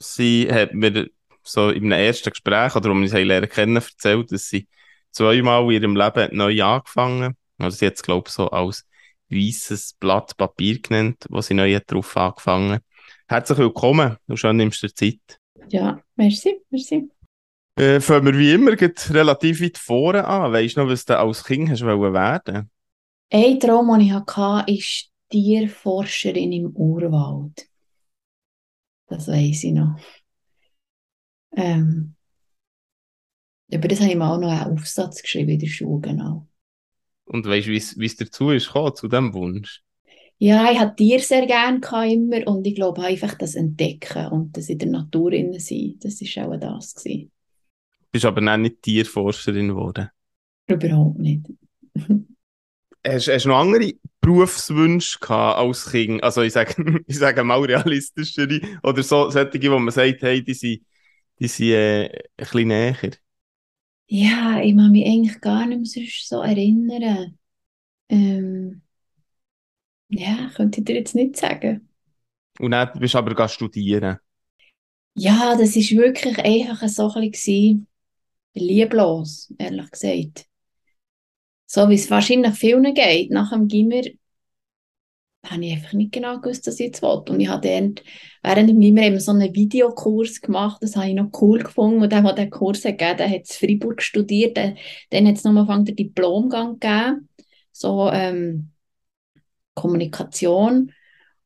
sie hat mir so in einem ersten Gespräch, oder um uns lernen kennen, erzählt, dass sie zweimal in ihrem Leben neu angefangen Also sie hat es, glaube ich, so als weißes Blatt Papier genannt, wo sie neu drauf angefangen Herzlich willkommen und schön nimmst du dir Zeit. Ja, merci, merci. Äh, fangen wir wie immer relativ weit vorne an. Weißt du noch, was du als Kind hast werden Ein Traum, den ich hatte, ist Tierforscherin im Urwald. Das weiß ich noch. Ähm, über das habe ich mal auch noch einen Aufsatz geschrieben in der Schule, genau. Und weißt du, wie es dazu ist gekommen, zu diesem Wunsch? Ja, ich hatte Tiere sehr gerne immer und ich glaube einfach das Entdecken und das in der Natur sein, das war auch das. Gewesen. Du bist aber dann nicht Tierforscherin geworden? Überhaupt nicht. hast, hast du noch andere Berufswünsche gehabt als Kind? Also ich sage, ich sage mal realistischere oder so, solche, wo man sagt, hey, die sind, die sind äh, ein bisschen näher. Ja, ich kann mich eigentlich gar nicht mehr so erinnern. Ähm, ja, könnte ich dir jetzt nicht sagen. Und dann bist du aber studieren. Ja, das war wirklich einfach so ein bisschen lieblos, ehrlich gesagt so wie es wahrscheinlich vielen geht, nach dem Gimmer habe ich einfach nicht genau gewusst, was ich jetzt wollte. Und ich habe während, während dem Gimmer eben so einen Videokurs gemacht, das habe ich noch cool gefunden. Und der, der den Kurs hat gegeben, der hat in Freiburg studiert, dann, hat es nochmal angefangen, den Diplomgang gegeben, so ähm, Kommunikation.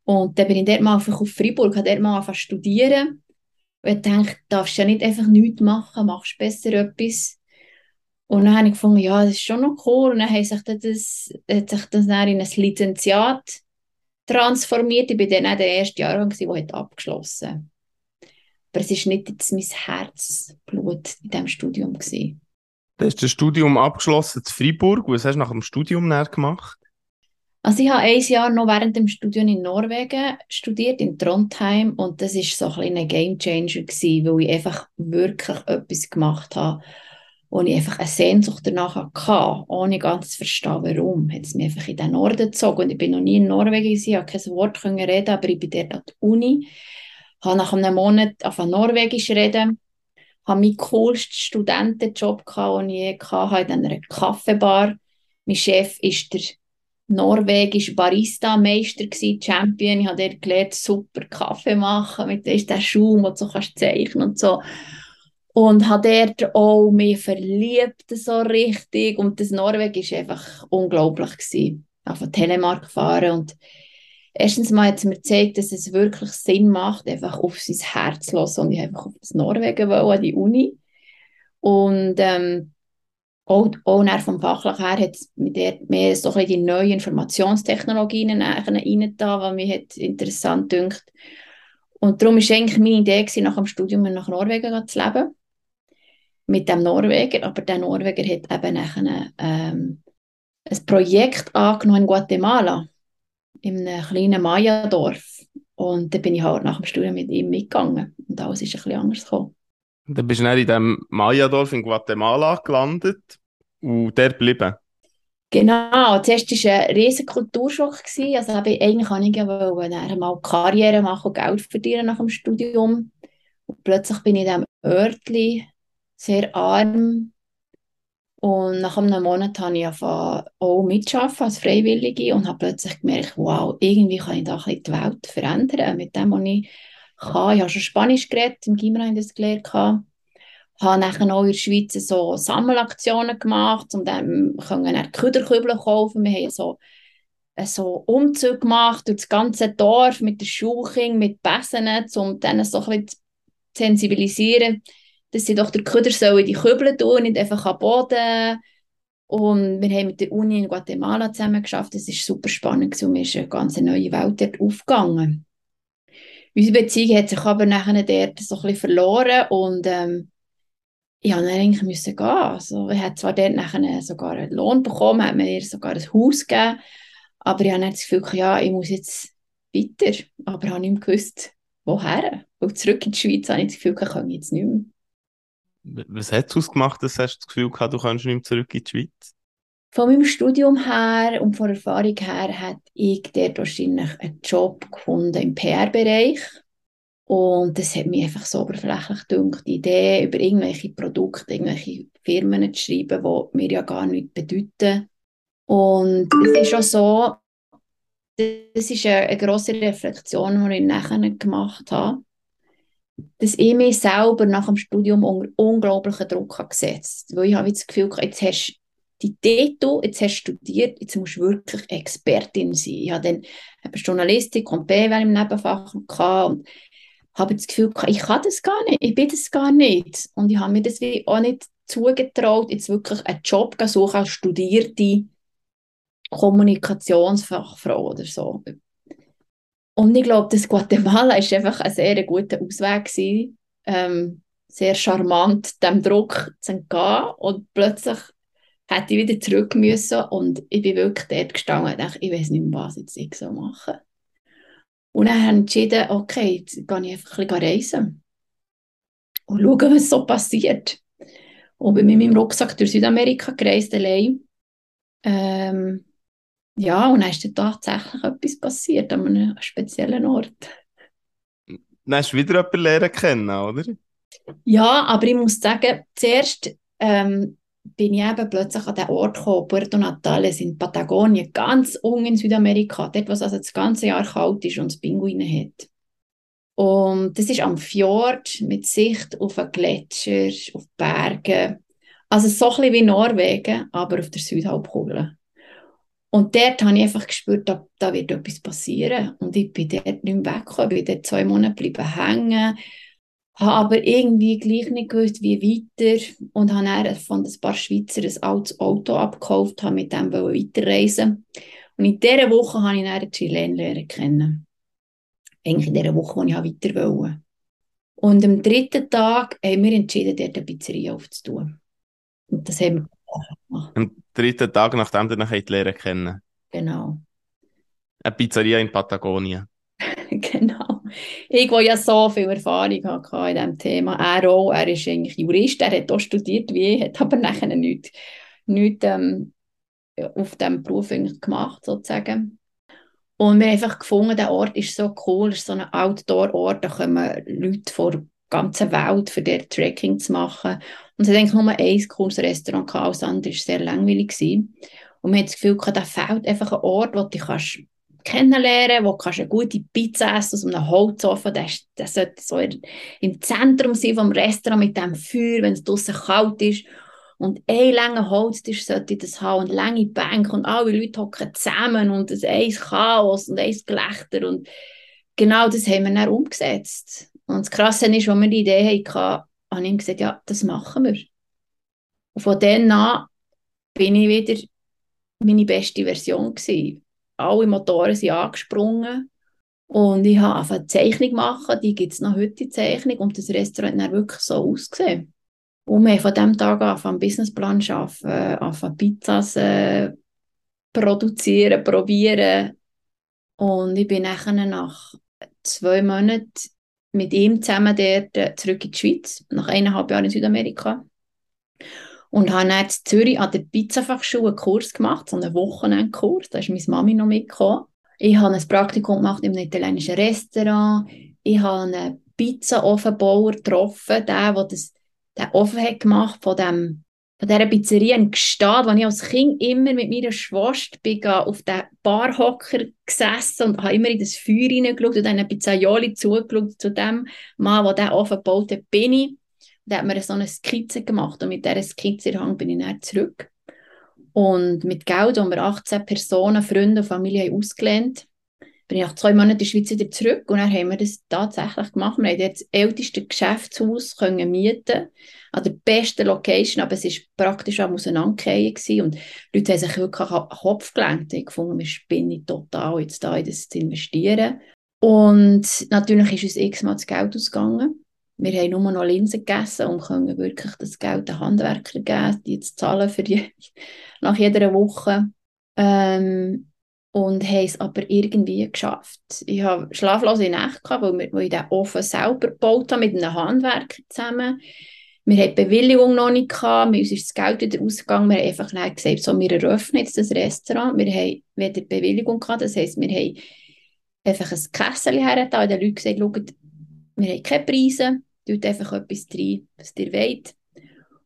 Und dann bin ich dort mal einfach auf Freiburg, habe dort mal angefangen zu studieren. Und ich dachte, darfst ja nicht einfach nichts machen, machst besser etwas. Und dann habe ich gefunden, ja, das ist schon noch cool. Und dann hat sich das, hat sich das dann in ein Lizenziat transformiert. Ich war dann auch der erste Jahrgang, der hat abgeschlossen Aber es war nicht jetzt mein Herzblut in diesem Studium. Gewesen. Du hast das Studium abgeschlossen in Freiburg. Was hast du nach dem Studium gemacht? Also ich habe ein Jahr noch während dem Studium in Norwegen studiert, in Trondheim. Und das war so ein, ein Game Changer, gewesen, weil ich einfach wirklich etwas gemacht habe, wo ich einfach eine Sehnsucht danach hatte, ohne ganz zu verstehen, warum. Hat es mich einfach in den Norden gezogen und ich bin noch nie in Norwegen gewesen, habe kein Wort können reden, aber ich bin dort an der Uni, habe nach einem Monat auf Norwegisch reden, habe meinen coolsten Studentenjob gehabt, den ich je hatte, in einer Kaffeebar. Mein Chef ist der norwegische Barista-Meister Champion. Ich habe dort gelernt, super Kaffee machen, mit dem ist der Schaum, den du so kannst zeichnen und so. Und habe dort auch mich verliebt, so richtig. Und das Norwegen war einfach unglaublich. Gewesen. Auf Telemark gefahren und erstens mal hat es mir gezeigt, dass es wirklich Sinn macht, einfach auf sein Herz zu hören. Und ich einfach auf das Norwegen wollen, an die Uni. Und ähm, auch, auch vom Fachlichen her hat es mehr so ein die neuen Informationstechnologien reingetan, was mich hat interessant dünkt. Und darum war eigentlich meine Idee, nach dem Studium nach Norwegen zu leben mit dem Norweger, aber der Norweger hat eben nachher, ähm, ein Projekt angenommen in Guatemala, in einem kleinen Maya-Dorf. Und da bin ich halt nach dem Studium mit ihm mitgegangen und alles ist ein bisschen anders gekommen. Dann bist du dann in diesem Maya-Dorf in Guatemala gelandet und dort geblieben? Genau, zuerst war es ein riesiger Kulturschock. Also eigentlich wollte ich ja mal Karriere machen und Geld verdienen nach dem Studium. Und plötzlich bin ich in diesem Örtchen sehr arm. Und nach einem Monat habe ich auch mitzuarbeiten als Freiwillige und habe plötzlich gemerkt, wow, irgendwie kann ich da die Welt verändern mit dem, was ich kann. Ich habe schon Spanisch geredet, im Gimmer habe ich das gelernt. Ich habe nachher auch in der Schweiz so Sammelaktionen gemacht, um dann können Küderkübel kaufen. Wir haben so so Umzug gemacht durch das ganze Dorf mit der Schuching, mit Besen, um dann so ein bisschen zu sensibilisieren dass sie doch der Köder sollen die Kübel tun, nicht einfach am Boden. Und wir haben mit der Uni in Guatemala zusammen geschafft. Das war super spannend und mir ist eine ganz neue Welt dort aufgegangen. unsere Beziehung hat sich aber nachher dort so ein bisschen verloren und ähm, musste dann eigentlich müssen gehen. Also, ich habe zwar dort nachher sogar einen Lohn bekommen, hat mir sogar ein Haus gegeben, aber ich habe dann das Gefühl, ja, ich muss jetzt weiter, aber ich habe nicht mehr gewusst, woher. Weil zurück in die Schweiz habe ich das Gefühl, ich kann jetzt nicht mehr. Was hat es ausgemacht, dass du das Gefühl gehabt, du kannst nicht mehr zurück in die Schweiz? Von meinem Studium her und von der Erfahrung her hätte ich dort wahrscheinlich einen Job gefunden im PR-Bereich. Und das hat mich einfach so oberflächlich gedacht, die Idee über irgendwelche Produkte, irgendwelche Firmen zu schreiben, die mir ja gar nichts bedeuten. Und es ist auch so, das ist eine, eine grosse Reflexion, die ich nachher gemacht habe, dass ich mich selber nach dem Studium unter unglaublichen Druck habe gesetzt habe. Weil ich habe das Gefühl, jetzt hast du die Titel, jetzt hast du studiert, jetzt musst du wirklich Expertin sein. Ich habe dann Journalistik und BWL im Nebenfach gehabt und habe das Gefühl, ich kann das gar nicht, ich bin das gar nicht. Und ich habe mir das auch nicht zugetraut, jetzt wirklich einen Job zu suchen als studierte Kommunikationsfachfrau oder so. Und ich glaube, das Guatemala ist einfach ein sehr guter Ausweg gewesen, ähm, sehr charmant dem Druck zu entgehen und plötzlich hätte ich wieder zurück müssen und ich bin wirklich dort gestanden und dachte, ich weiß nicht mehr, was jetzt ich so mache. Und dann habe ich entschieden, okay, jetzt gehe ich einfach ein bisschen reisen und schauen, was so passiert. Und bin mit meinem Rucksack durch Südamerika gereist, allein. Ähm, ja, und dann ist dann tatsächlich etwas passiert an einem speziellen Ort. Dann hast du wieder jemanden lernen kennen, oder? Ja, aber ich muss sagen, zuerst ähm, bin ich eben plötzlich an den Ort gekommen, Puerto Natales in Patagonien, ganz unten in Südamerika, dort, wo es also das ganze Jahr kalt ist und es Pinguine hat. Und das ist am Fjord mit Sicht auf einen Gletscher, auf Berge. Also so ein bisschen wie Norwegen, aber auf der Südhalbkugel. Und dort habe ich einfach gespürt, da, da wird etwas passieren. Und ich bin dort nicht mehr weggekommen, bin dort zwei Monate bleiben hängen, habe aber irgendwie gleich nicht gewusst, wie weiter und habe dann von ein paar Schweizer ein altes Auto abgekauft, habe mit dem weiterreisen Und in dieser Woche habe ich dann Chilen lernen kennen. Eigentlich in dieser Woche, wo ich weiter wollte. Und am dritten Tag haben wir entschieden, dort eine Pizzeria aufzutun. Und das haben wir. Am dritten Tag, nachdem du nachher die Lehre kennen. Genau. Eine Pizzeria in Patagonien. genau. Ich, der ja so viel Erfahrung hatte in diesem Thema, er auch, er ist eigentlich Jurist, er hat auch studiert wie ich, hat aber nachher nichts, nichts ähm, auf diesem Beruf gemacht, sozusagen. Und wir haben einfach gefunden, der Ort ist so cool, es ist so ein Outdoor-Ort, da kommen Leute von ganzen Welt, für dort Trekking zu machen. Und es hat eigentlich nur ein cooles Restaurant gehabt, alles andere war sehr langweilig. Gewesen. Und wir haben das Gefühl, da fehlt einfach ein Ort, wo du kannst kennenlernen, wo kannst eine gute Pizza essen aus einem Holzofen. Das, das sollte so im Zentrum sein vom Restaurant mit dem Feuer, wenn es draußen kalt ist. Und ein langer Holztisch sollte das haben und lange Bänke und alle Leute hocken zusammen und ein Chaos und ein Gelächter und genau das haben wir dann umgesetzt. Und das Krasse ist, als wir die Idee hatten, habe ich gesagt, ja, das machen wir. Und von dann an bin ich wieder meine beste Version gewesen alle Motoren sind angesprungen. Und ich habe eine Zeichnung machen, die gibt es noch heute, die Zeichnung, und das Restaurant hat wirklich so ausgesehen. Und wir haben von diesem Tag an einen Businessplan arbeiten, anfangen Pizzas äh, produzieren, probieren. Und ich bin nachher nach zwei Monaten mit ihm zusammen dort äh, zurück in die Schweiz, nach eineinhalb Jahren in Südamerika. Und habe dann in Zürich an der Pizzafachschule einen Kurs gemacht, so einen Wochenendkurs. Da ist meine Mami noch mitgekommen. Ich habe ein Praktikum gemacht einem italienischen Restaurant. Ich habe einen Pizzaofenbauer getroffen, der, der das, den Ofen hat gemacht von dem von dieser Pizzeria in wo ich als Kind immer mit meiner Schwester bin, auf den Barhocker gesessen und habe immer in das Feuer hineingeschaut und einen Pizzaioli zugeschaut zu dem Mann, der diesen Ofen gebaut hat, bin ich. Da hat mir so eine Skizze gemacht und mit dieser Skizze bin ich dann zurück. Und mit Geld, das wir 18 Personen, Freunde und Familie haben ausgelehnt, bin ich nach zwei Monaten in die Schweiz wieder zurück und dann haben wir das tatsächlich gemacht. Wir haben jetzt das älteste Geschäftshaus können mieten an der besten Location, aber es war praktisch am Auseinandergehen und die Leute haben sich wirklich an den Kopf gelenkt. Ich gefunden, wir spinnen total, jetzt da in das zu investieren. Und natürlich ist uns x-mal das Geld ausgegangen. Wir haben nur noch Linsen gegessen und können wirklich das Geld den Handwerkern geben, die zu zahlen für die, nach jeder Woche. Ähm, und haben es aber irgendwie geschafft. Ich habe schlaflose Nächte gehabt, weil, wir, ich den Ofen selber gebaut habe mit einem Handwerker zusammen. Wir hatten die Bewilligung noch nicht gehabt, uns ist das Geld wieder ausgegangen. Wir haben einfach gesagt, so, wir eröffnen jetzt das Restaurant. Wir haben weder Bewilligung gehabt, das heisst, wir haben einfach ein Kessel hergetan und den Leuten gesagt, schaut, wir haben keine Preise, tut einfach etwas rein, was ihr wollt.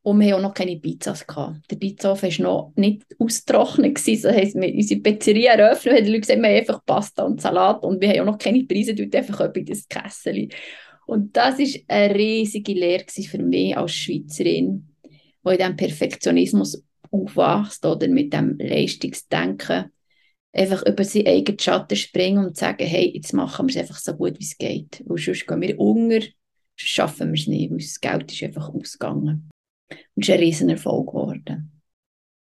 Und wir haben auch noch keine Pizzas gehabt. Der Pizzaofen war noch nicht austrocknet. Das heisst, wir unsere Pizzeria eröffnet haben die Leute gesagt, wir haben einfach Pasta und Salat und wir haben auch noch keine Preise, tut einfach etwas das Kessel. Und das war eine riesige Lehre für mich als Schweizerin, die in diesem Perfektionismus aufwachst oder mit dem Leistungsdenken einfach über seinen eigenen Schatten springen und sagen, hey, jetzt machen wir es einfach so gut, wie es geht. Weil sonst gehen wir unter, sonst schaffen wir es nicht, weil das Geld ist einfach ausgegangen. Und es ist ein Riesenerfolg geworden.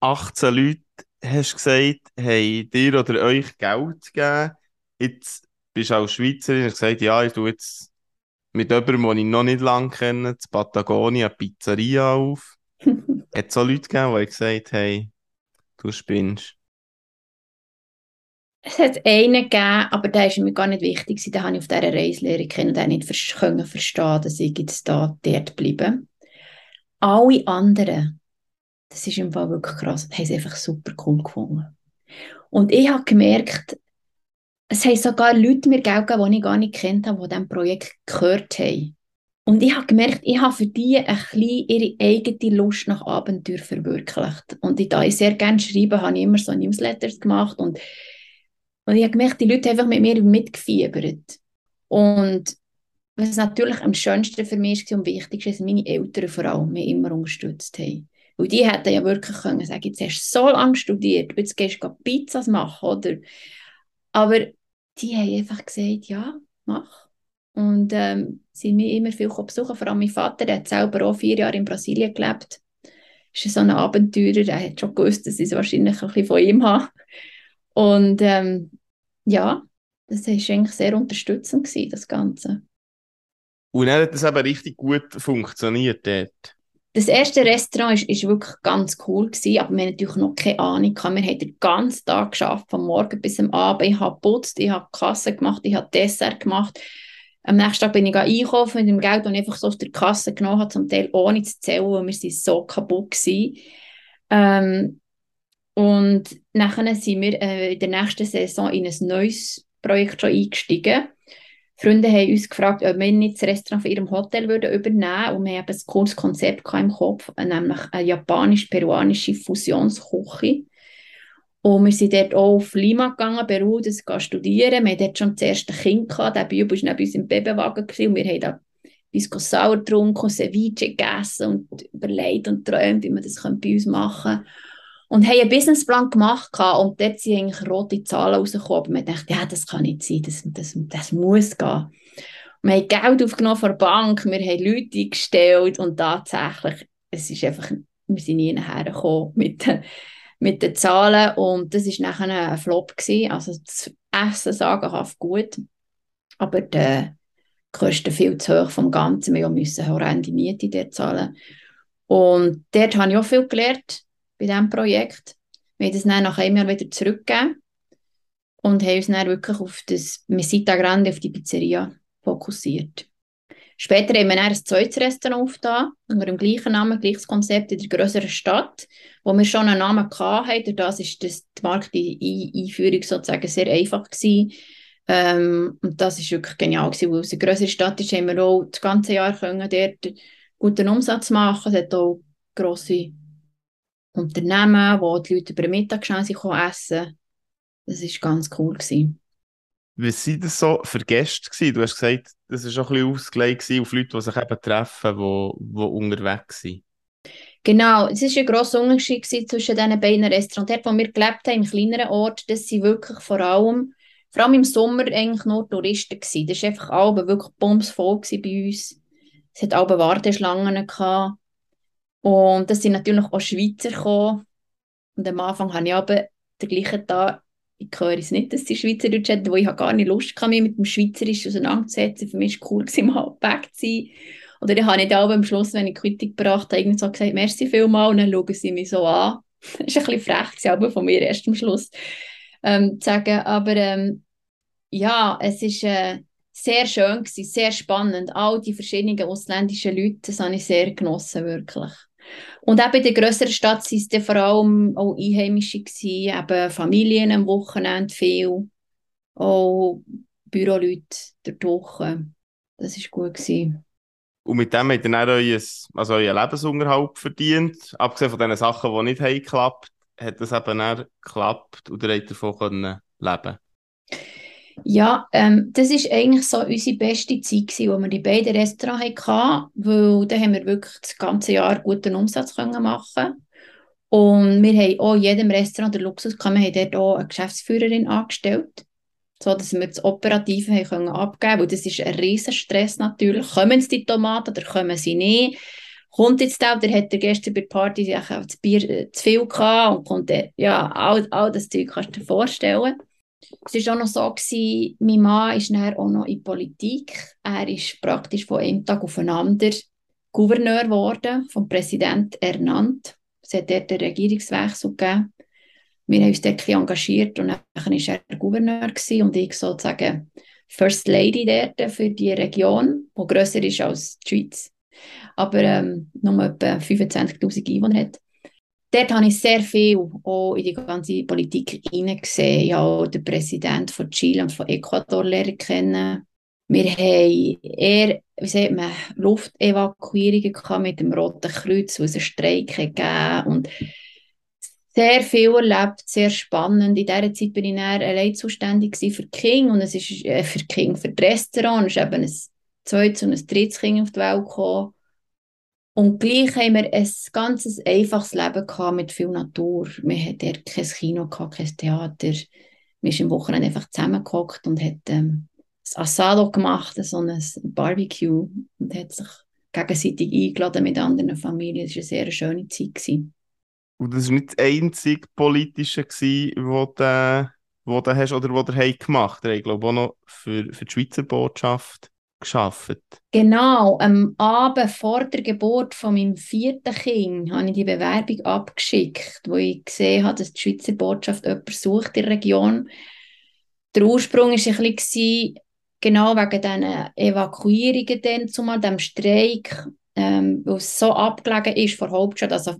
18 Leute, hast du gesagt, haben dir oder euch Geld gegeben. Jetzt bist du als Schweizerin hast gesagt, ja, ich tue jetzt mit jemandem, den ich noch nicht lange kenne, in Patagonia eine Pizzeria auf. Hat es auch Leute gegeben, die gesagt haben, hey, du spinnst? Es hat einen gegeben, aber der war mir gar nicht wichtig. Den habe ich auf dieser Reiselehre kennen und nicht verstehen, dass ich jetzt da dort bleibe. Alle anderen, das ist im Fall wirklich krass, haben es einfach super cool gefunden. Und ich habe gemerkt, es haben sogar Leute mir Geld gegeben, die ich gar nicht kennt habe, die diesem Projekt gehört haben. Und ich habe gemerkt, ich habe für die ein bisschen ihre eigene Lust nach Abenteuer verwirklicht. Und da ich sehr gerne schreibe, habe ich immer so Newsletters gemacht und und ich habe gemerkt, die Leute haben einfach mit mir mitgefiebert. Und was natürlich am schönsten für mich war und wichtigste, ist, dass meine Eltern vor allem mich immer unterstützt haben. Weil die hätten ja wirklich können sagen, jetzt hast du so lange studiert, jetzt gehst du Pizzas machen, oder? Aber die haben einfach gesagt, ja, mach. Und ähm, sind mich immer viel besuchen. Vor allem mein Vater, der hat selber auch vier Jahre in Brasilien gelebt. Ist so ein Abenteurer, der hat schon gewusst, dass ich es wahrscheinlich ein bisschen von ihm habe. Und ähm, ja, das war eigentlich sehr unterstützend, gewesen, das Ganze. Und dann hat das eben richtig gut funktioniert dort. Das erste Restaurant ist, ist wirklich ganz cool gewesen, aber wir hatten natürlich noch keine Ahnung. Wir haben den ganzen Tag geschafft, von morgen bis am Abend. Ich habe geputzt, ich habe Kasse gemacht, ich habe Dessert gemacht. Am nächsten Tag bin ich einkaufen mit dem Geld, das ich einfach so aus der Kasse genommen habe, zum Teil ohne zu zählen, weil wir so kaputt waren. Ähm, und nachher sind wir äh, in der nächsten Saison in ein neues Projekt schon eingestiegen. Freunde haben uns gefragt, ob wir nicht das Restaurant von ihrem Hotel würden übernehmen. Und wir haben ein cooles Konzept im Kopf, nämlich eine japanisch-peruanische Fusionsküche. Und wir sind dort auch auf Lima gegangen, Peru, das studieren. Wir hatten dort schon das erste Kind gehabt. Der Bübel war neben uns im Babywagen und wir haben da Bisco Sauer getrunken, Ceviche gegessen und überlegt und träumt, wie man das bei uns machen könnte und haben einen Businessplan gemacht und dort sind eigentlich rote Zahlen rausgekommen. Aber man dachte, ja, das kann nicht sein, das, das, das muss gehen. Wir haben Geld aufgenommen von der Bank, wir haben Leute eingestellt und tatsächlich, es ist einfach, wir sind nie nachher gekommen mit, mit den Zahlen und das war nachher ein Flop gewesen. Also das Essen sagenhaft gut, aber die Kosten viel zu hoch vom Ganzen. Wir mussten horrende Miete dort zahlen. Und dort habe ich auch viel gelernt bei diesem Projekt. Wir haben dann nach einem Jahr wieder zurückgegeben und haben uns dann wirklich auf das Mesita Grande, auf die Pizzeria fokussiert. Später haben wir dann ein zweites Restaurant aufgetan, unter dem gleichen Namen, gleiches Konzept in der größeren Stadt, wo wir schon einen Namen hatten. Durch das war die Markteinführung sozusagen sehr einfach gewesen. Ähm, und das war wirklich genial gewesen, weil es eine größere Stadt ist, haben wir auch das ganze Jahr können dort guten Umsatz machen. Es hat auch grosse Unternehmen, wo die Leute über den Mittag schnell essen konnten. Das war ganz cool. Gewesen. Wie waren das so für Gäste? Gewesen? Du hast gesagt, das war auch ein bisschen ausgelegt auf Leute, die sich eben treffen, die, die unterwegs sind. Genau, es war ein grosser Unterschied zwischen diesen beiden Restaurants. Dort, wo wir gelebt haben, im kleineren Ort, das sind wirklich vor allem, vor allem im Sommer eigentlich nur Touristen gewesen. Das war einfach alle wirklich bumsvoll bei uns. Es hat alle Warteschlangen gehabt. Und das sind natürlich auch Schweizer gekommen. Und am Anfang habe ich aber den gleichen Tag ich höre es nicht, dass sie Schweizerdeutsch hat, wo ich gar nicht Lust hatte, mich mit dem Schweizerisch auseinanderzusetzen. Für mich war es cool, mal weg zu sein. Oder ich habe nicht auch am Schluss, wenn ich Kritik gebracht habe, irgendwie so gesagt, merci vielmal, und dann schauen sie mich so an. Das war ein bisschen frech, aber von mir erst am Schluss ähm, zu sagen. Aber ähm, ja, es war äh, sehr schön gewesen, sehr spannend. All die verschiedenen ausländischen Leute, das habe ich sehr genossen, wirklich. Und auch bei der grösseren Stadt waren es vor allem auch Einheimische, gewesen, eben Familien am Wochenende viel, auch Büroleute durch. Das war gut. Gewesen. Und mit dem habt ihr dann euer, also euren Lebensunterhalt verdient. Abgesehen von den Sachen, die nicht haben geklappt, hat das eben dann geklappt und ihr habt davon können leben ja, ähm, das ist eigentlich so unsere beste Zeit gewesen, wo wir die beiden Restaurants hatten, weil da haben wir wirklich das ganze Jahr guten Umsatz können machen und wir haben auch in jedem Restaurant der Luxus gehabt, haben dort auch eine Geschäftsführerin angestellt so dass wir das Operative haben können abgeben können. Das ist ein riesen Stress natürlich. Kommen die Tomaten oder kommen sie nicht? Kommt jetzt der, der hat gestern bei der Party das Bier äh, zu viel gehabt und konnte, ja, all, all das Zeug kannst du dir vorstellen. Es war auch noch so, gewesen, mein Mann ist nachher auch noch in Politik. Er ist praktisch von einem Tag auf den anderen Gouverneur geworden, vom Präsident ernannt. Es hat dort einen Regierungswechsel gegeben wir haben uns dort engagiert und dann war er Gouverneur und ich sozusagen First Lady dort für die Region, die grösser ist als die Schweiz, aber ähm, nur etwa 25'000 Einwohner hat. Dort habe ich sehr viel auch in die ganze Politik hineingesehen. Ich habe auch den Präsidenten von Chile und von Ecuador lernen kennen. Wir haben eher, wie sagt man, Luftevakuierungen mit dem Roten Kreuz, wo es einen Streik gegeben und sehr viel erlebt, sehr spannend. In dieser Zeit bin ich dann allein zuständig für King und es ist äh, für King, für das Restaurant. Es ist eben ein zweites und ein drittes Kind auf die Welt gekommen. Und gleich haben wir ein ganz einfaches Leben gehabt mit viel Natur. Wir hatten kein Kino, gehabt, kein Theater. Wir sind am Wochenende einfach zusammengehockt und ähm, ein Asado gemacht, so ein Barbecue und hat sich gegenseitig eingeladen mit anderen Familien. Es war eine sehr schöne Zeit. Gewesen. Und das war nicht das einzige politische, das du, wo du hast oder was du gemacht hast. Ich glaube auch noch für, für die Schweizer Botschaft geschafft. Genau, am Abend vor der Geburt von meinem vierten Kind habe ich die Bewerbung abgeschickt, wo ich gesehen habe, dass die Schweizer Botschaft jemanden sucht in der Region. Der Ursprung war ein bisschen genau wegen diesen Evakuierungen, dann, zumal dem Streik, ähm, weil es so abgelegen ist vor Hauptstadt. Also,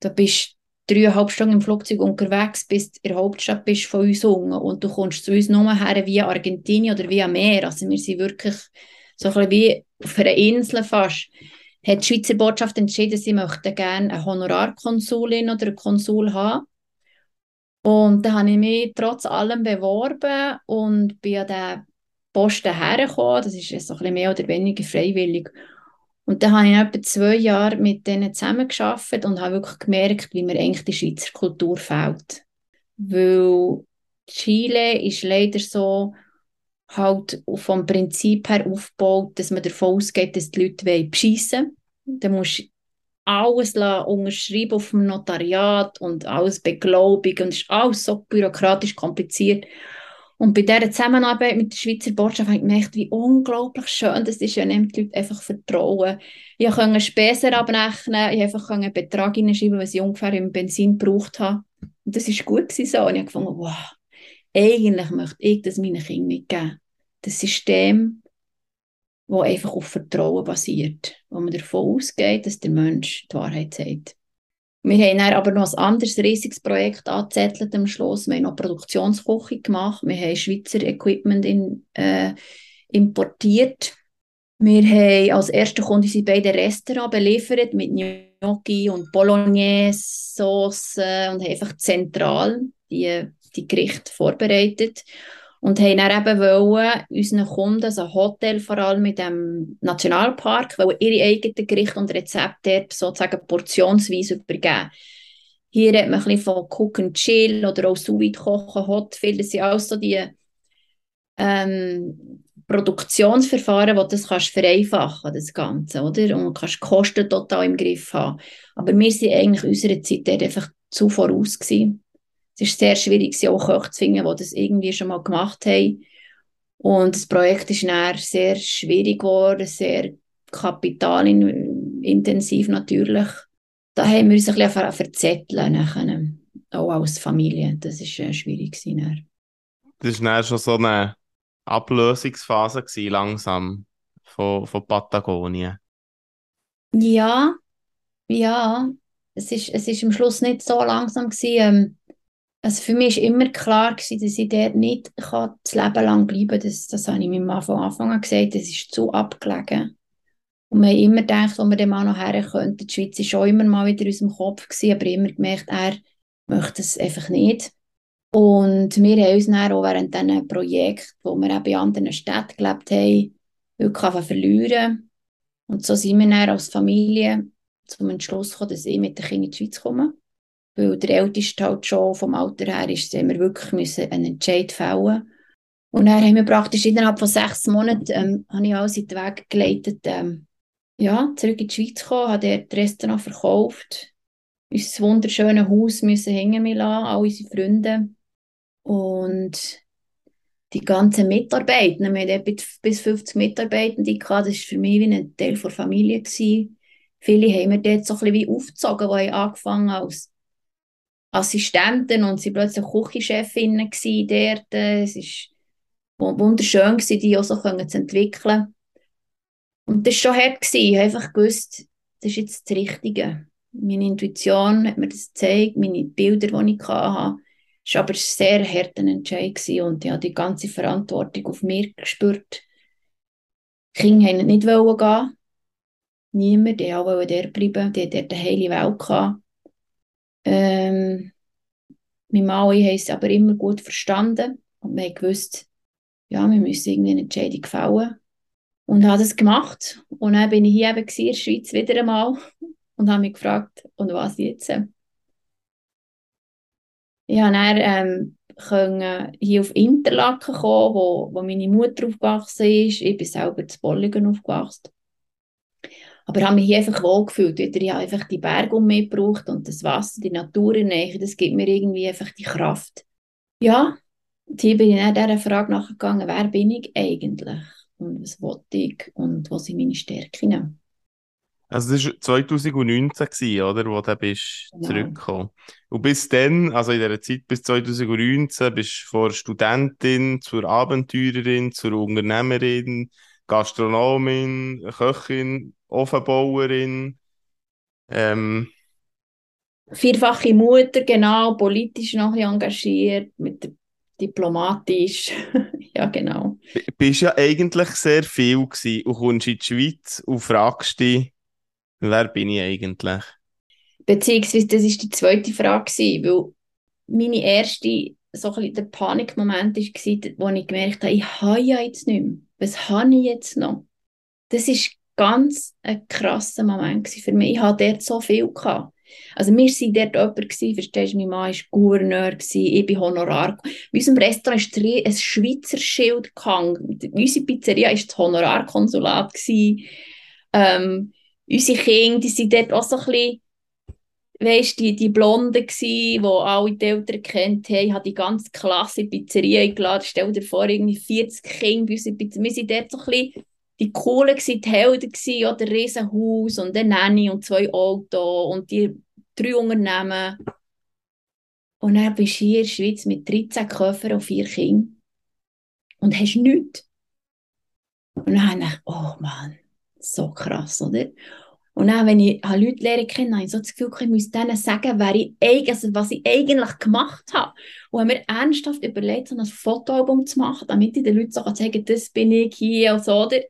da bist dreieinhalb Stunden im Flugzeug unterwegs bist, in der Hauptstadt bist von uns unten und du kommst zu uns nur her via Argentinien oder via Meer. Also wir sind wirklich so ein wie auf einer Insel fast. Hat die Schweizer Botschaft entschieden, sie möchten gerne eine Honorarkonsulin oder einen Konsul haben. Und dann habe ich mich trotz allem beworben und bin an den Posten hergekommen. Das ist so ein mehr oder weniger freiwillig. Und dann habe ich etwa zwei Jahre mit denen zusammengearbeitet und habe wirklich gemerkt, wie mir eigentlich die Schweizer Kultur fehlt. Weil Chile ist leider so halt vom Prinzip her aufgebaut, dass man davon ausgeht, dass die Leute beschissen wollen. Dann musst du alles unterschreiben auf dem Notariat und alles beglaubigen und es ist alles so bürokratisch kompliziert. Und bei dieser Zusammenarbeit mit der Schweizer Botschaft habe ich gemerkt, wie unglaublich schön das ist, wenn die Leute einfach vertrauen. Ich konnte Spesen abrechnen, ich einfach einen Betrag hineinschreiben, was ich ungefähr im Benzin gebraucht habe. Und das war gut so. Und ich habe gefunden, wow, eigentlich möchte ich das meinen Kindern mitgeben. Das System, das einfach auf Vertrauen basiert, wo man davon ausgeht, dass der Mensch die Wahrheit sagt. Wir haben dann aber noch ein anderes riesiges Projekt angezettelt am Schluss. Wir haben noch Produktionsküche gemacht. Wir haben Schweizer Equipment in, äh, importiert. Wir haben als erster Kunde unsere beiden Restaurants beliefert mit Gnocchi und Bolognese Sauce und haben einfach zentral die, die Gerichte vorbereitet und haben dann eben wollen, unseren Kunden, also Hotel vor allem mit dem Nationalpark, weil ihre eigenen Gerichte und Rezepte sozusagen portionsweise übergeben. Hier hat man ein bisschen von Cook and Chill oder auch sous kochen, Hotfield, das sind alles so die ähm, Produktionsverfahren, wo das kannst vereinfachen, das Ganze, oder? Und kannst Kosten total im Griff haben. Aber wir sind eigentlich unserer Zeit einfach zu voraus gewesen Es ist sehr schwierig, auch Köche zu finden, die das irgendwie schon mal gemacht haben. Und das Projekt ist dann sehr schwierig geworden, sehr kapitalintensiv natürlich. Da haben wir uns ein bisschen verzetteln, auch als Familie. Das war äh, schwierig. Gewesen, das war schon so eine Ablösungsphase gewesen, langsam von, von Patagonien. Ja, ja. Es ist, es ist am Schluss nicht so langsam gewesen. Also für mich war immer klar, dass ich dort nicht das Leben lang bleiben kann. Das, das habe ich meinem Mann von Anfang an gesagt. Das ist zu abgelegen. Und wir haben immer gedacht, wo wir dann mal noch her könnten. Die Schweiz war schon immer mal wieder in unserem Kopf, gewesen, aber immer gemerkt, er möchte es einfach nicht. Und wir haben uns dann auch während diesen Projekt, wo wir auch in anderen Städten gelebt haben, wirklich verlieren. Und so sind wir dann als Familie zum Entschluss gekommen, dass ich mit den Kindern in die Schweiz komme. Weil der Älteste halt schon vom Alter her ist, haben wir wirklich müssen einen Entscheid fällen Und dann haben wir praktisch innerhalb von sechs Monaten, ähm, habe ich alles in den Weg geleitet, ähm, ja, zurück in die Schweiz gekommen, habe dort das Restaurant verkauft, unser wunderschönes Haus müssen hängen lassen, all unsere Freunde. Und die ganzen Mitarbeiter, wir hatten bis 50 Mitarbeitende, das war für mich wie ein Teil der Familie. Viele haben wir dort so ein bisschen wie aufgezogen, die haben angefangen als Assistenten und sie plötzlich Küchenchefinnen dort. Es war wunderschön, die auch so zu entwickeln. Und das war schon hart. Ich habe einfach gewusst, das ist jetzt das Richtige. Meine Intuition hat mir das gezeigt, meine Bilder, die ich hatte. Es war aber ein sehr harter Entscheid und ich habe die ganze Verantwortung auf mir gespürt. Die Kinder wollten nicht gehen. Niemand, die wollten dort bleiben. Die hatten dort eine heile Welt. Ähm, mein Mann haben es aber immer gut verstanden und wir haben gewusst, ja, wir müssen irgendwie eine Entscheidung fällen. Und habe das gemacht. Und dann bin ich hier eben in der Schweiz wieder einmal und habe mich gefragt, und was jetzt? Ich konnte ähm, hier auf Interlaken kommen, wo, wo meine Mutter aufgewachsen ist. Ich bin selber in Bolligen aufgewachsen. Aber ich habe mich hier einfach wohlgefühlt. Ich habe einfach die Berge um mich gebraucht und das Wasser, die Natur in Nähe, das gibt mir irgendwie einfach die Kraft. Ja, und hier bin ich dann dieser Frage nachgegangen, wer bin ich eigentlich? Und was wollte ich? Und was sind meine Stärken? Also das war 2019, oder, wo du bist genau. zurückgekommen. Und bis dann, also in dieser Zeit bis 2019, bist du von Studentin zur Abenteurerin, zur Unternehmerin, Gastronomin, Köchin, Ofenbauerin. Ähm, Vierfache Mutter, genau, politisch noch engagiert, mit diplomatisch. ja, genau. Du bist ja eigentlich sehr viel gewesen und kommst in die Schweiz und fragst dich, wer bin ich eigentlich? Beziehungsweise, das war die zweite Frage, weil meine erste, so ein der Panikmoment war, wo ich gemerkt habe, ich habe ja jetzt nicht mehr. Was habe ich jetzt noch? Das war ganz ein krasser Moment für mich. Ich hatte dort so viel. Gehabt. Also wir waren dort jemand, verstehst du, mein Mann war Gouverneur, ich bin Honorar. In unserem Restaurant ist ein Schweizer Schild gehangen. Unsere Pizzeria war das Honorarkonsulat. Ähm, unsere Kinder, die sind dort auch so ein bisschen, weißt, die, die Blonden gsi, die alle die Eltern kennt haben, hat die ganze Klasse in Pizzeria eingeladen. Stell dir vor, irgendwie 40 Kinder bei uns in Pizzeria. Wir sind dort so ein bisschen die Coolen gsi, die Helden ja, der Riesenhaus und eine Nanny und zwei Autos und die drei Unternehmen. Und dann bist du hier in der Schweiz mit 13 Köpfen und vier Kindern und hast nichts. Und dann habe ich oh Mann, so krass, oder? Und dann, wenn ich Leute lernen kenne, habe ich so das Gefühl, ich muss denen sagen, wer ich, also was ich eigentlich gemacht habe. Und haben wir ernsthaft überlegt, so ein Fotoalbum zu machen, damit ich den Leuten so sagen kann, das bin ich hier und so, oder?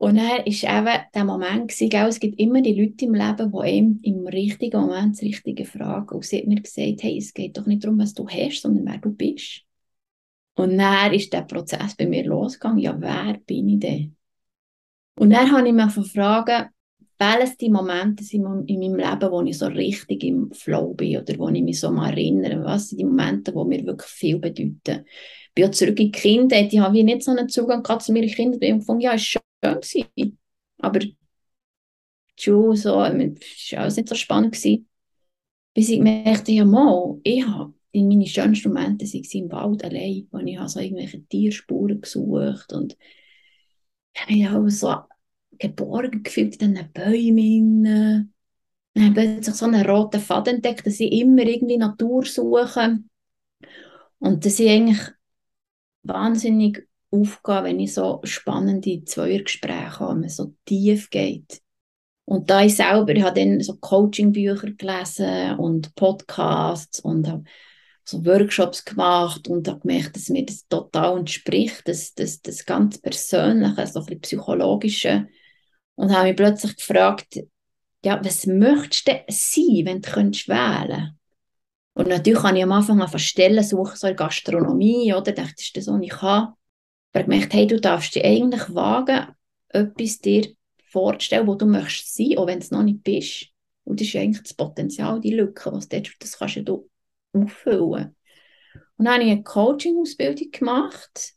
Und dann war eben der Moment, es gibt immer die Leute im Leben, die einem im richtigen Moment das Richtige fragen. Und sie hat mir gesagt, hey, es geht doch nicht darum, was du hast, sondern wer du bist. Und dann ist der Prozess bei mir losgegangen, ja, wer bin ich denn? Und dann habe ich mich gefragt, welches die Momente sind in meinem Leben, wo ich so richtig im Flow bin oder wo ich mich so mal erinnere, was sind die Momente, die mir wirklich viel bedeuten. Ich bin ja zurück in die Kindheit, ich habe nicht so einen Zugang zu meinen Kindern, ich habe ja, ist gewesen, aber die so, es war alles nicht so spannend gewesen, bis ich merkte, ja mal, ich habe meine schönsten Momente im Wald allein, wo ich so irgendwelche Tierspuren gesucht und ich habe mich auch so geborgen gefühlt in diesen Bäumen. Dann habe ich plötzlich so einen roten Faden entdeckt, dass ich immer irgendwie Natur suche. Und das ist eigentlich wahnsinnig aufgehen, wenn ich so spannende Zweiergespräche habe, so tief geht. Und da ich selber, ich habe dann so Coaching-Bücher gelesen und Podcasts und habe so Workshops gemacht und habe gemerkt, dass mir das total entspricht, das, das, das ganz Persönliche, so ein bisschen Psychologische. Und habe mich plötzlich gefragt, ja, was möchtest du sein, wenn du könntest wählen Und natürlich habe ich am Anfang an Stellen suchen, so in Gastronomie, oder? Dachte, ist das, was ich kann. Aber gemerkt, hey, du darfst dich eigentlich wagen, etwas dir vorzustellen, wo du möchtest sein, auch wenn es noch nicht bist. Und das ist eigentlich das Potenzial, die Lücke, was dort, das kannst ja du auffüllen. Und dann habe ich eine Coaching-Ausbildung gemacht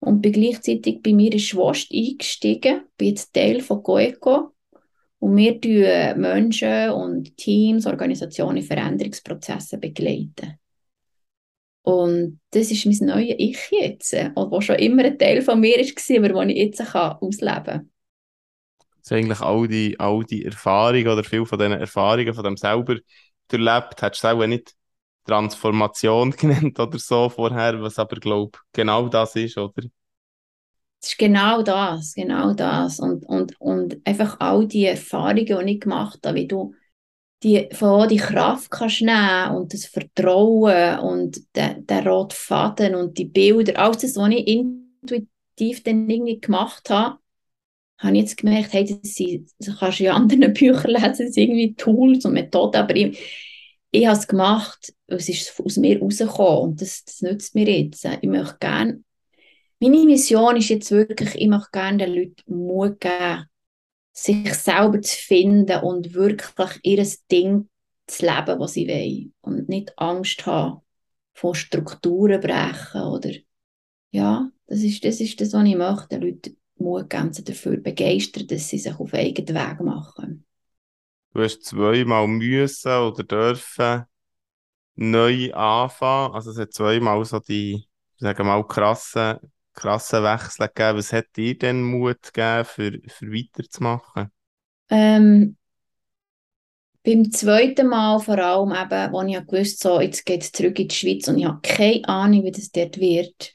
und bin gleichzeitig bei mir in Schwast eingestiegen, bin jetzt Teil von Goeco und wir begleiten Menschen und Teams, Organisationen, Veränderungsprozesse begleiten. Und das ist mein neues Ich jetzt, was schon immer ein Teil von mir war, aber das ich jetzt ausleben kann. Also eigentlich all die, all die Erfahrungen oder viele von diesen Erfahrungen von dem selber erlebt, hättest du auch nicht Transformation genannt oder so vorher, was aber, glaube genau das ist, oder? Es ist genau das, genau das. Und, und, und einfach all die Erfahrungen, die ich gemacht habe, wie du die, von die Kraft kannst nehmen und das Vertrauen und den, den roten Faden und die Bilder, alles das, was ich intuitiv dann irgendwie gemacht habe, habe ich jetzt gemerkt, hey, das, sind, das kannst du in anderen Büchern lesen, das sind irgendwie Tools und Methoden, aber ich, ich habe es gemacht, es ist aus mir rausgekommen und das, das nützt mir jetzt. Ich möchte gerne, meine Mission ist jetzt wirklich, ich möchte gerne den Leuten Mut geben, sich selber zu finden und wirklich ihr Ding zu leben, was sie wollen. Und nicht Angst haben vor Strukturen brechen oder ja, das ist das, ist das was ich möchte, den Leuten Mut geben, dafür begeistern, dass sie sich auf eigenen Weg machen. Du hast zweimal müssen oder dürfen neu anfangen. Also es hat zweimal so die, sagen wir mal, krassen, krassen Wechsel gegeben. Was hat dir denn Mut gegeben, für, für weiterzumachen? Ähm, beim zweiten Mal vor allem eben, wo ich gewusst so, jetzt geht es zurück in die Schweiz und ich habe keine Ahnung, wie das dort wird,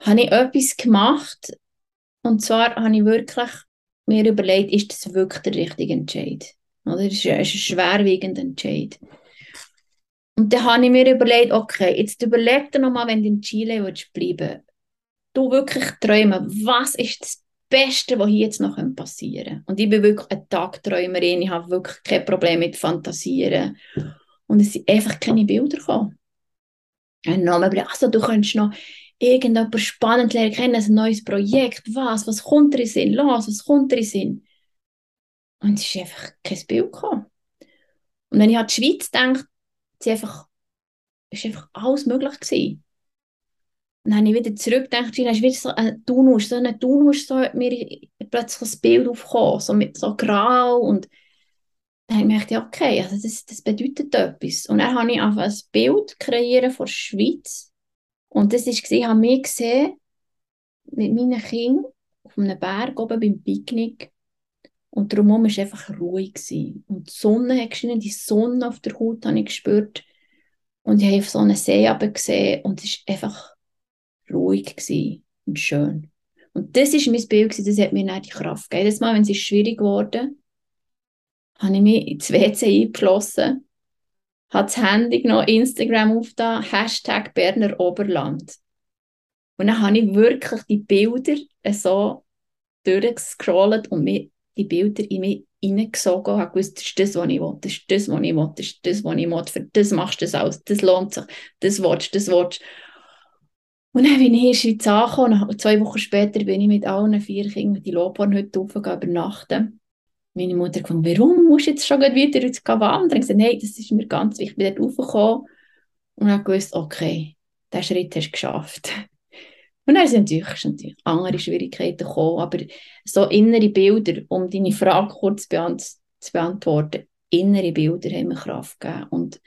habe ich etwas gemacht, und zwar habe ich wirklich mir überlegt, ist das wirklich der richtige Entscheid? Oder ist ein schwerwiegender Entscheid? Und dann habe ich mir überlegt, okay, jetzt überleg dir nochmal, wenn du in Chile willst du wirklich träumen, was ist das Beste, was hier jetzt noch passieren könnte? Und ich bin wirklich eine Tagträumerin, ich habe wirklich kein Problem mit Fantasieren. Und es sind einfach keine Bilder gekommen. Und ich also du könntest noch irgendjemand spannend lernen ein neues Projekt, was, was kommt dir in Sinn, los, was kommt dir in Sinn? Und es ist einfach kein Bild gekommen. Und wenn ich an die Schweiz denke, einfach, ist einfach alles möglich gewesen. Dann habe ich wieder zurückgedacht, dann ist wieder so ein Tunus, so ein Tunus, so hat mir plötzlich ein Bild aufgekommen, so mit so grau und dann habe ich gedacht, okay, also das, das bedeutet etwas. Und dann habe ich einfach ein Bild kreieren von der Schweiz und das war, ich habe mich gesehen mit meinen Kindern auf einem Berg oben beim Picknick. Und drumherum war es einfach ruhig. Gewesen. Und die Sonne hat geschienen, die Sonne auf der Haut habe ich gespürt. Und ich habe so einen See gesehen und es war einfach ruhig und schön. Und das war mein Bild, das hat mir dann die Kraft gegeben. Jedes Mal, wenn es schwierig wurde, habe ich mich ins WC eingeschlossen hat das Handy genommen, Instagram aufgetan, Hashtag Berner Oberland. Und dann habe ich wirklich die Bilder so durchgescrollt und mir die Bilder in mich hineingesogen und habe gewusst, das ist das, was ich will, das ist das, was ich will, das ist das, was ich will, für das machst du das aus, das lohnt sich, das willst du, das willst Und dann bin ich in der Schweiz angekommen und zwei Wochen später bin ich mit allen vier Kindern die Lobornhütte übernachten meine Mutter gefragt, warum musst du jetzt schon wieder jetzt wandern? Ich sagte, hey, das ist mir ganz wichtig. Ich bin dort raufgekommen und habe gewusst, okay, diesen Schritt hast du geschafft. Und dann sind natürlich, natürlich andere Schwierigkeiten gekommen, aber so innere Bilder, um deine Frage kurz zu beantworten, innere Bilder haben mir Kraft gegeben. Und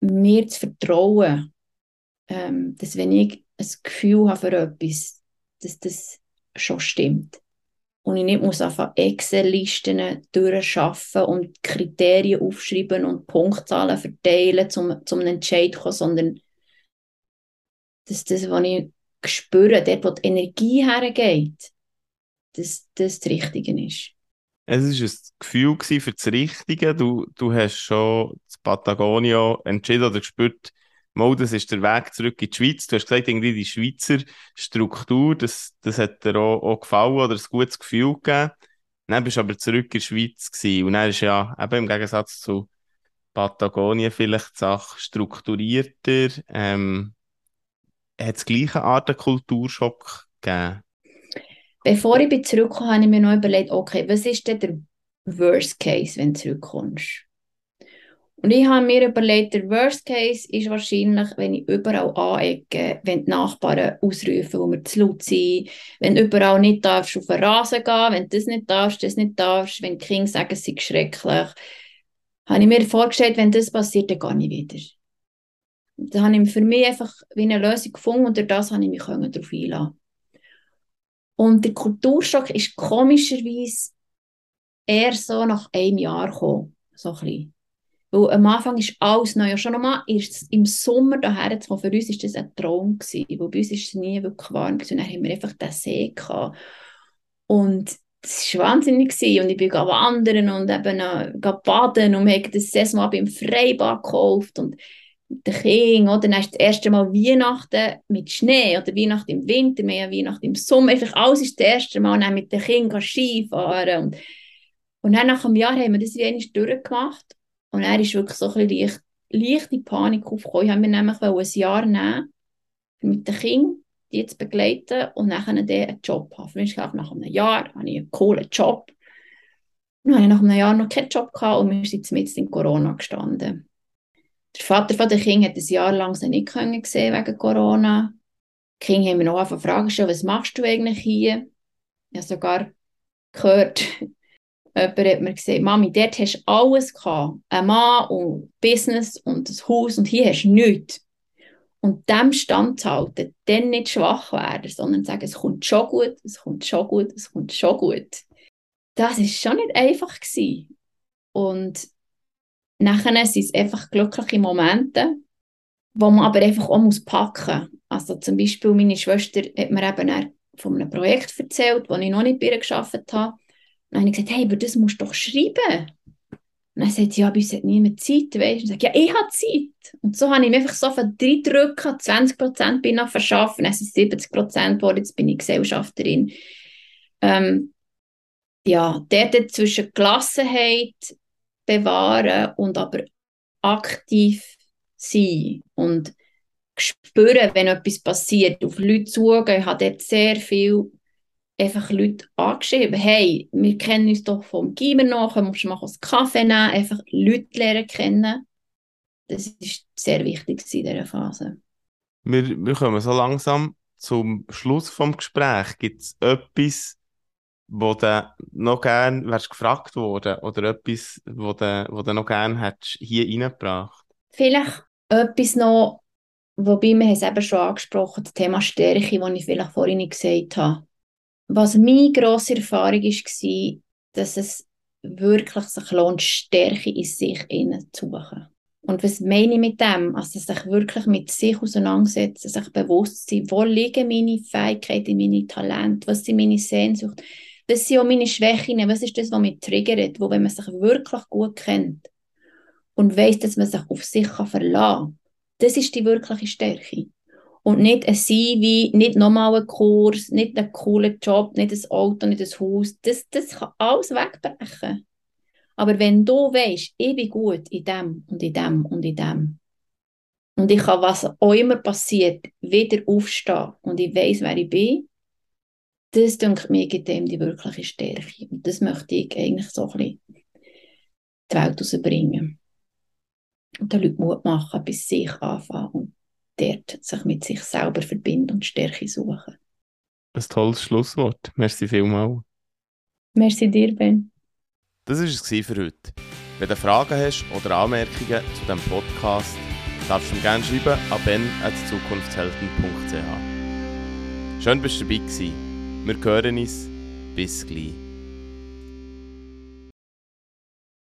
mir zu vertrauen, ähm, dass wenn ich ein Gefühl habe für etwas, dass das schon stimmt. Und ich nicht muss einfach Excel-Listen durchschaffen und Kriterien aufschreiben und Punktzahlen verteilen, um zum Entscheid zu kommen, sondern dass das, was ich spüre, dort, wo die Energie hergeht, dass das das Richtige ist. Es war ein Gefühl für das Richtige. Du, du hast schon das Patagonia entschieden oder gespürt, mal, das ist der Weg zurück in die Schweiz. Du hast gesagt, irgendwie die Schweizer Struktur, das, das hat dir auch, auch gefallen oder ein gutes Gefühl gegeben. Dann bist du aber zurück in die Schweiz gewesen. Und dann ist ja eben im Gegensatz zu Patagonien vielleicht die Sache strukturierter. Ähm, hat es gleiche Art einen Kulturschock gegeben? Bevor ich zurückkomme, habe ich mir noch überlegt, okay, was ist denn der Worst Case, wenn du zurückkommst? Und ich habe mir überlegt, der Worst Case ist wahrscheinlich, wenn ich überall anecke, wenn die Nachbarn ausrufen, wo wir zu laut sind, wenn überall nicht darfst auf den Rasen gehen, wenn das nicht darfst, das nicht darfst, wenn die Kinder sagen, es sei schrecklich. Habe ich mir vorgestellt, wenn das passiert, dann gehe ich wieder. Da habe ich für mich einfach wie eine Lösung gefunden und durch das habe ich mich darauf einlassen. Und der Kulturschock ist komischerweise eher so nach einem Jahr gekommen. So ein bisschen. Weil am Anfang ist alles neu. Schon einmal im Sommer daher zu für uns war das ein Traum. Gewesen, weil bei uns ist es nie wirklich warm. Gewesen. dann haben wir einfach den See gehabt. Und das war wahnsinnig. Gewesen. Und ich bin wandern und eben baden und wir haben das Saison beim Freibad gekauft. Und den Kindern, oder? Dann ist das erste Mal Weihnachten mit Schnee oder Weihnachten im Winter, mehr Weihnachten im Sommer. Einfach alles ist das erste Mal dann mit den Kindern Skifahren. Und, und dann nach einem Jahr haben wir das wie durchgemacht. Und er ist wirklich so ein bisschen leicht, leichte Panik aufgekommen. Ich habe mir nämlich ein Jahr nehmen, mit den Kindern die zu begleiten und dann einen Job haben. Für mich nach einem Jahr habe ich einen coolen Job. Dann habe ich nach einem Jahr noch keinen Job gehabt und wir sind mit in Corona gestanden. Der Vater von den Kindern hat ein Jahr lang sie nicht gesehen wegen Corona. Die Kinder haben mir noch Frage gestellt, was machst du eigentlich hier? Ich habe sogar gehört, Jemand hat mir gesagt, Mami, dort hast du alles gehabt. Ein Mann und Business und das Haus und hier hast du nichts. Und dem standzuhalten, dann nicht schwach werden, sondern sagen, es kommt schon gut, es kommt schon gut, es kommt schon gut. Das war schon nicht einfach gewesen. Und nachher sind es einfach glückliche Momente, wo man aber einfach auch muss packen muss. Also zum Beispiel meine Schwester hat mir eben von einem Projekt erzählt, das ich noch nicht bei ihr gearbeitet habe. Dann habe ich gesagt, hey, aber das musst du doch schreiben. Und dann sagt sie, ja, bei uns hat niemand Zeit, weißt? Und sage, ja, ich habe Zeit. Und so habe ich mich einfach so von drei Drücken, 20 Prozent bin ich verschaffen, dann sind 70 Prozent geworden, jetzt bin ich Gesellschafterin. Ähm, ja, dort zwischen Gelassenheit bewahren und aber aktiv sein und spüren, wenn etwas passiert, auf Leute zugehen. Ich habe dort sehr viel einfach Leute angeschrieben, hey, wir kennen uns doch vom Gimmer noch, musst du mal einen Kaffee nehmen, einfach Leute lernen kennen. Das ist sehr wichtig in dieser Phase. Wir, wir kommen so langsam zum Schluss vom Gespräch. Gibt es etwas, wo du noch gerne wärst gefragt worden oder etwas, wo du, wo du noch gerne hättest hier reingebracht? Vielleicht etwas noch, wobei wir es eben schon angesprochen, das Thema Stärke, das ich vielleicht vorhin nicht gesagt habe was meine grosse Erfahrung war, dass es wirklich sich lohnt, Stärke in sich zu suchen. Und was meine ich mit dem? Also sich wirklich mit sich auseinandersetzen, sich bewusst sein, wo liegen meine Fähigkeiten, meine Talente, was sind meine Sehnsucht, was sind auch meine Schwächen, was ist das, was mich triggert, wo wenn man sich wirklich gut kennt und weiß, dass man sich auf sich verlassen kann, das ist die wirkliche Stärke und nicht ein CV, nicht nochmal ein Kurs, nicht einen coolen Job, nicht ein Auto, nicht ein Haus. Das, das kann alles wegbrechen. Aber wenn du weißt, ich bin gut in dem und in dem und in dem und ich kann, was auch immer passiert, wieder aufstehen und ich weiß, wer ich bin, das denke mir gibt dem die wirkliche Stärke. Und das möchte ich eigentlich so ein bisschen die Welt rausbringen. Und den Leuten Mut machen, bis sich anfangen dort sich mit sich selber verbinden und Stärke suchen. Ein tolles Schlusswort. Merci vielmals. Merci dir, Ben. Das war es für heute. Wenn du Fragen hast oder Anmerkungen zu diesem Podcast, darfst du mir gerne schreiben an ben.zukunftshelden.ch. Schön, dass du dabei warst. Wir hören uns. Bis gleich.